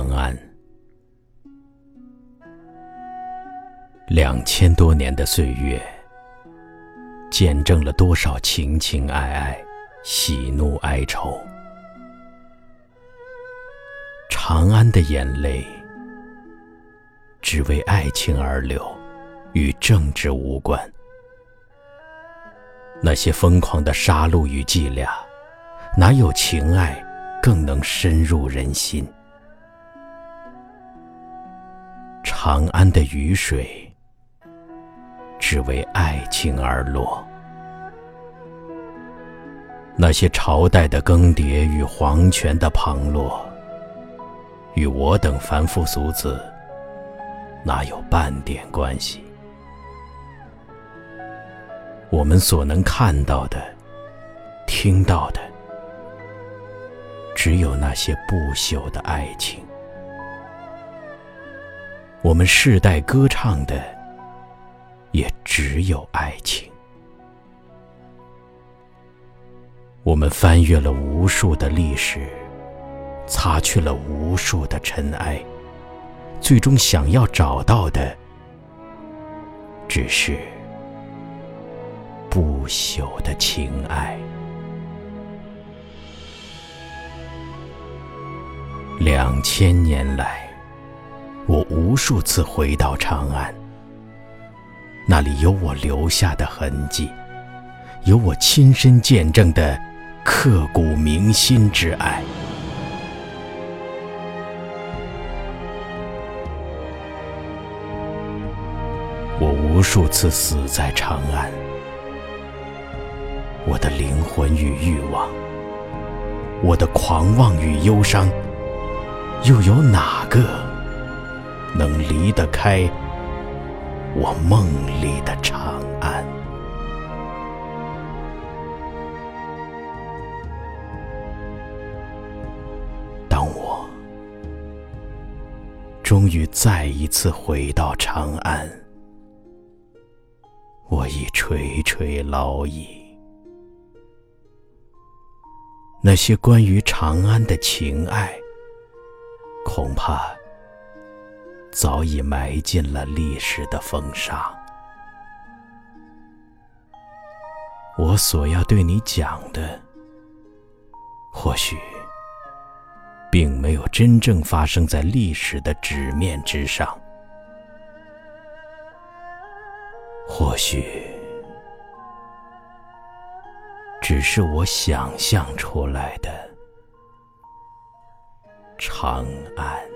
长安。两千多年的岁月，见证了多少情情爱爱、喜怒哀愁。长安的眼泪，只为爱情而流，与政治无关。那些疯狂的杀戮与伎俩，哪有情爱更能深入人心？长安的雨水。只为爱情而落。那些朝代的更迭与皇权的旁落，与我等凡夫俗子哪有半点关系？我们所能看到的、听到的，只有那些不朽的爱情。我们世代歌唱的。也只有爱情。我们翻阅了无数的历史，擦去了无数的尘埃，最终想要找到的，只是不朽的情爱。两千年来，我无数次回到长安。那里有我留下的痕迹，有我亲身见证的刻骨铭心之爱。我无数次死在长安，我的灵魂与欲望，我的狂妄与忧伤，又有哪个能离得开？我梦里的长安。当我终于再一次回到长安，我已垂垂老矣。那些关于长安的情爱，恐怕……早已埋进了历史的风沙。我所要对你讲的，或许并没有真正发生在历史的纸面之上，或许只是我想象出来的长安。